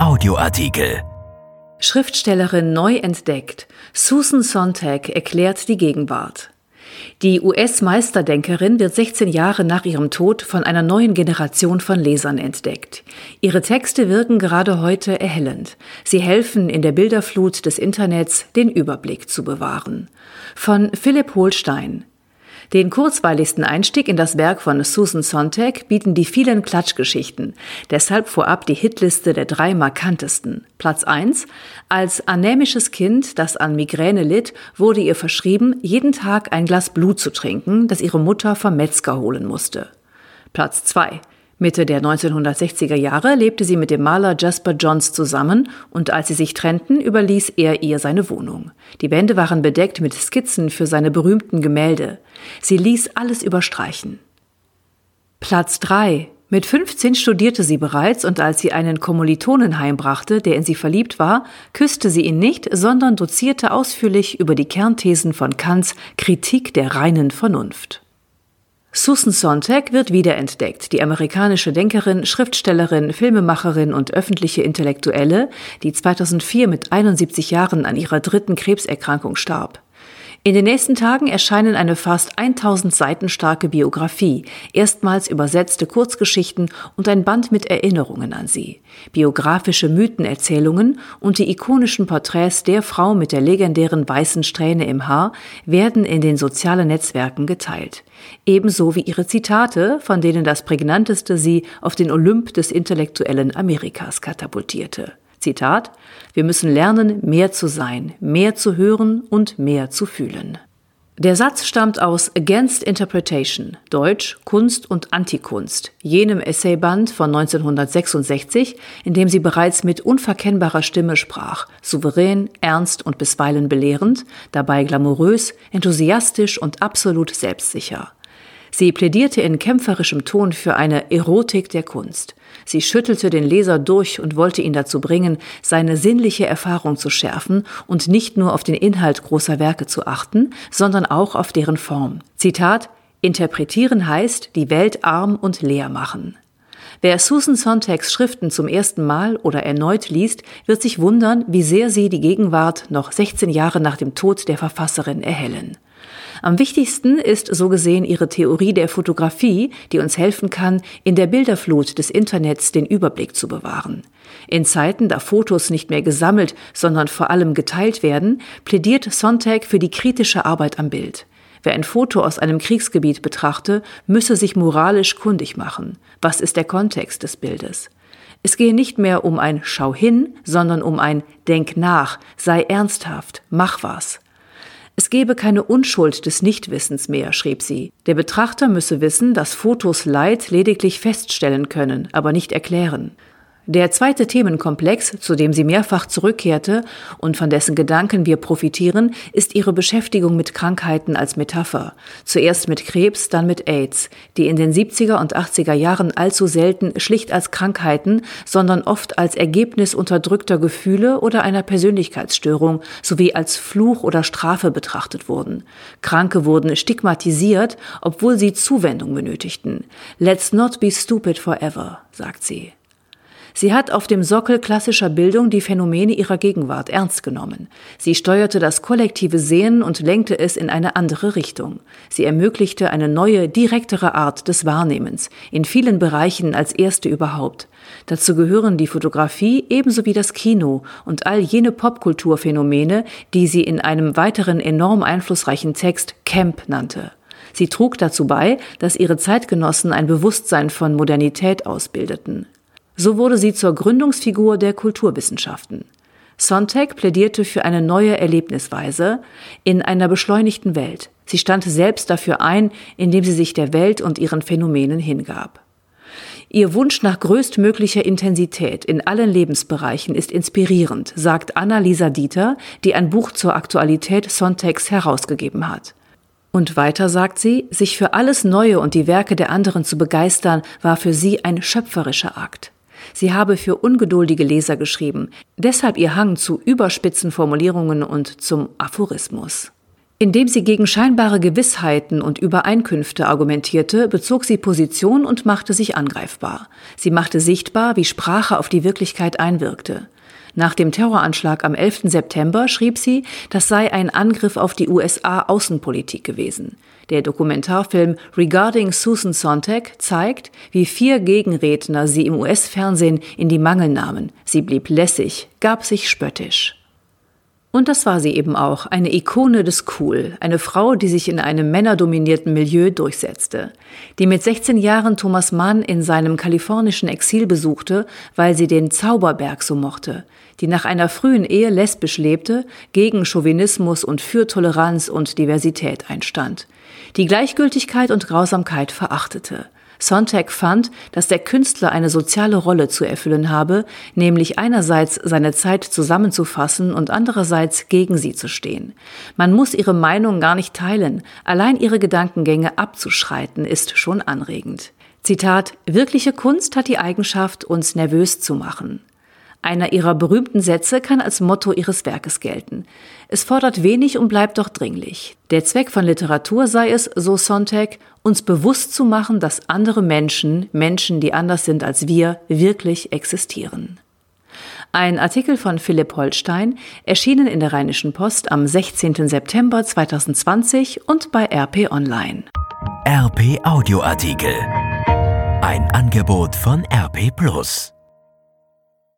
Audioartikel. Schriftstellerin neu entdeckt. Susan Sontag erklärt die Gegenwart. Die US-Meisterdenkerin wird 16 Jahre nach ihrem Tod von einer neuen Generation von Lesern entdeckt. Ihre Texte wirken gerade heute erhellend. Sie helfen in der Bilderflut des Internets den Überblick zu bewahren. Von Philipp Holstein. Den kurzweiligsten Einstieg in das Werk von Susan Sontag bieten die vielen Klatschgeschichten. Deshalb vorab die Hitliste der drei markantesten. Platz 1. Als anämisches Kind, das an Migräne litt, wurde ihr verschrieben, jeden Tag ein Glas Blut zu trinken, das ihre Mutter vom Metzger holen musste. Platz 2. Mitte der 1960er Jahre lebte sie mit dem Maler Jasper Johns zusammen und als sie sich trennten, überließ er ihr seine Wohnung. Die Wände waren bedeckt mit Skizzen für seine berühmten Gemälde. Sie ließ alles überstreichen. Platz 3. Mit 15 studierte sie bereits und als sie einen Kommilitonen heimbrachte, der in sie verliebt war, küsste sie ihn nicht, sondern dozierte ausführlich über die Kernthesen von Kants Kritik der reinen Vernunft. Susan Sontag wird wiederentdeckt, die amerikanische Denkerin, Schriftstellerin, Filmemacherin und öffentliche Intellektuelle, die 2004 mit 71 Jahren an ihrer dritten Krebserkrankung starb. In den nächsten Tagen erscheinen eine fast 1000 Seiten starke Biografie, erstmals übersetzte Kurzgeschichten und ein Band mit Erinnerungen an sie, biografische Mythenerzählungen und die ikonischen Porträts der Frau mit der legendären weißen Strähne im Haar werden in den sozialen Netzwerken geteilt. Ebenso wie ihre Zitate, von denen das prägnanteste sie auf den Olymp des intellektuellen Amerikas katapultierte. Zitat, wir müssen lernen, mehr zu sein, mehr zu hören und mehr zu fühlen. Der Satz stammt aus Against Interpretation, Deutsch Kunst und Antikunst, jenem Essayband von 1966, in dem sie bereits mit unverkennbarer Stimme sprach, souverän, ernst und bisweilen belehrend, dabei glamourös, enthusiastisch und absolut selbstsicher. Sie plädierte in kämpferischem Ton für eine Erotik der Kunst. Sie schüttelte den Leser durch und wollte ihn dazu bringen, seine sinnliche Erfahrung zu schärfen und nicht nur auf den Inhalt großer Werke zu achten, sondern auch auf deren Form. Zitat Interpretieren heißt, die Welt arm und leer machen. Wer Susan Sontags Schriften zum ersten Mal oder erneut liest, wird sich wundern, wie sehr sie die Gegenwart noch 16 Jahre nach dem Tod der Verfasserin erhellen. Am wichtigsten ist so gesehen ihre Theorie der Fotografie, die uns helfen kann, in der Bilderflut des Internets den Überblick zu bewahren. In Zeiten, da Fotos nicht mehr gesammelt, sondern vor allem geteilt werden, plädiert Sontag für die kritische Arbeit am Bild. Wer ein Foto aus einem Kriegsgebiet betrachte, müsse sich moralisch kundig machen. Was ist der Kontext des Bildes? Es gehe nicht mehr um ein Schau hin, sondern um ein Denk nach, sei ernsthaft, mach was. Es gebe keine Unschuld des Nichtwissens mehr, schrieb sie. Der Betrachter müsse wissen, dass Fotos Leid lediglich feststellen können, aber nicht erklären. Der zweite Themenkomplex, zu dem sie mehrfach zurückkehrte und von dessen Gedanken wir profitieren, ist ihre Beschäftigung mit Krankheiten als Metapher. Zuerst mit Krebs, dann mit AIDS, die in den 70er und 80er Jahren allzu selten schlicht als Krankheiten, sondern oft als Ergebnis unterdrückter Gefühle oder einer Persönlichkeitsstörung sowie als Fluch oder Strafe betrachtet wurden. Kranke wurden stigmatisiert, obwohl sie Zuwendung benötigten. Let's not be stupid forever, sagt sie. Sie hat auf dem Sockel klassischer Bildung die Phänomene ihrer Gegenwart ernst genommen. Sie steuerte das kollektive Sehen und lenkte es in eine andere Richtung. Sie ermöglichte eine neue, direktere Art des Wahrnehmens, in vielen Bereichen als erste überhaupt. Dazu gehören die Fotografie ebenso wie das Kino und all jene Popkulturphänomene, die sie in einem weiteren enorm einflussreichen Text Camp nannte. Sie trug dazu bei, dass ihre Zeitgenossen ein Bewusstsein von Modernität ausbildeten. So wurde sie zur Gründungsfigur der Kulturwissenschaften. Sontag plädierte für eine neue Erlebnisweise in einer beschleunigten Welt. Sie stand selbst dafür ein, indem sie sich der Welt und ihren Phänomenen hingab. Ihr Wunsch nach größtmöglicher Intensität in allen Lebensbereichen ist inspirierend, sagt Anna-Lisa Dieter, die ein Buch zur Aktualität Sontags herausgegeben hat. Und weiter sagt sie, sich für alles Neue und die Werke der anderen zu begeistern, war für sie ein schöpferischer Akt. Sie habe für ungeduldige Leser geschrieben, deshalb ihr Hang zu überspitzen Formulierungen und zum Aphorismus. Indem sie gegen scheinbare Gewissheiten und Übereinkünfte argumentierte, bezog sie Position und machte sich angreifbar. Sie machte sichtbar, wie Sprache auf die Wirklichkeit einwirkte. Nach dem Terroranschlag am 11. September schrieb sie, das sei ein Angriff auf die USA-Außenpolitik gewesen. Der Dokumentarfilm Regarding Susan Sontag zeigt, wie vier Gegenredner sie im US-Fernsehen in die Mangel nahmen. Sie blieb lässig, gab sich spöttisch. Und das war sie eben auch, eine Ikone des Cool, eine Frau, die sich in einem männerdominierten Milieu durchsetzte, die mit 16 Jahren Thomas Mann in seinem kalifornischen Exil besuchte, weil sie den Zauberberg so mochte, die nach einer frühen Ehe lesbisch lebte, gegen Chauvinismus und für Toleranz und Diversität einstand, die Gleichgültigkeit und Grausamkeit verachtete, Sontag fand, dass der Künstler eine soziale Rolle zu erfüllen habe, nämlich einerseits seine Zeit zusammenzufassen und andererseits gegen sie zu stehen. Man muss ihre Meinung gar nicht teilen, allein ihre Gedankengänge abzuschreiten ist schon anregend. Zitat, wirkliche Kunst hat die Eigenschaft, uns nervös zu machen. Einer ihrer berühmten Sätze kann als Motto ihres Werkes gelten. Es fordert wenig und bleibt doch dringlich. Der Zweck von Literatur sei es, so Sontag, uns bewusst zu machen, dass andere Menschen, Menschen, die anders sind als wir, wirklich existieren. Ein Artikel von Philipp Holstein, erschienen in der Rheinischen Post am 16. September 2020 und bei RP Online. RP Audioartikel. Ein Angebot von RP Plus.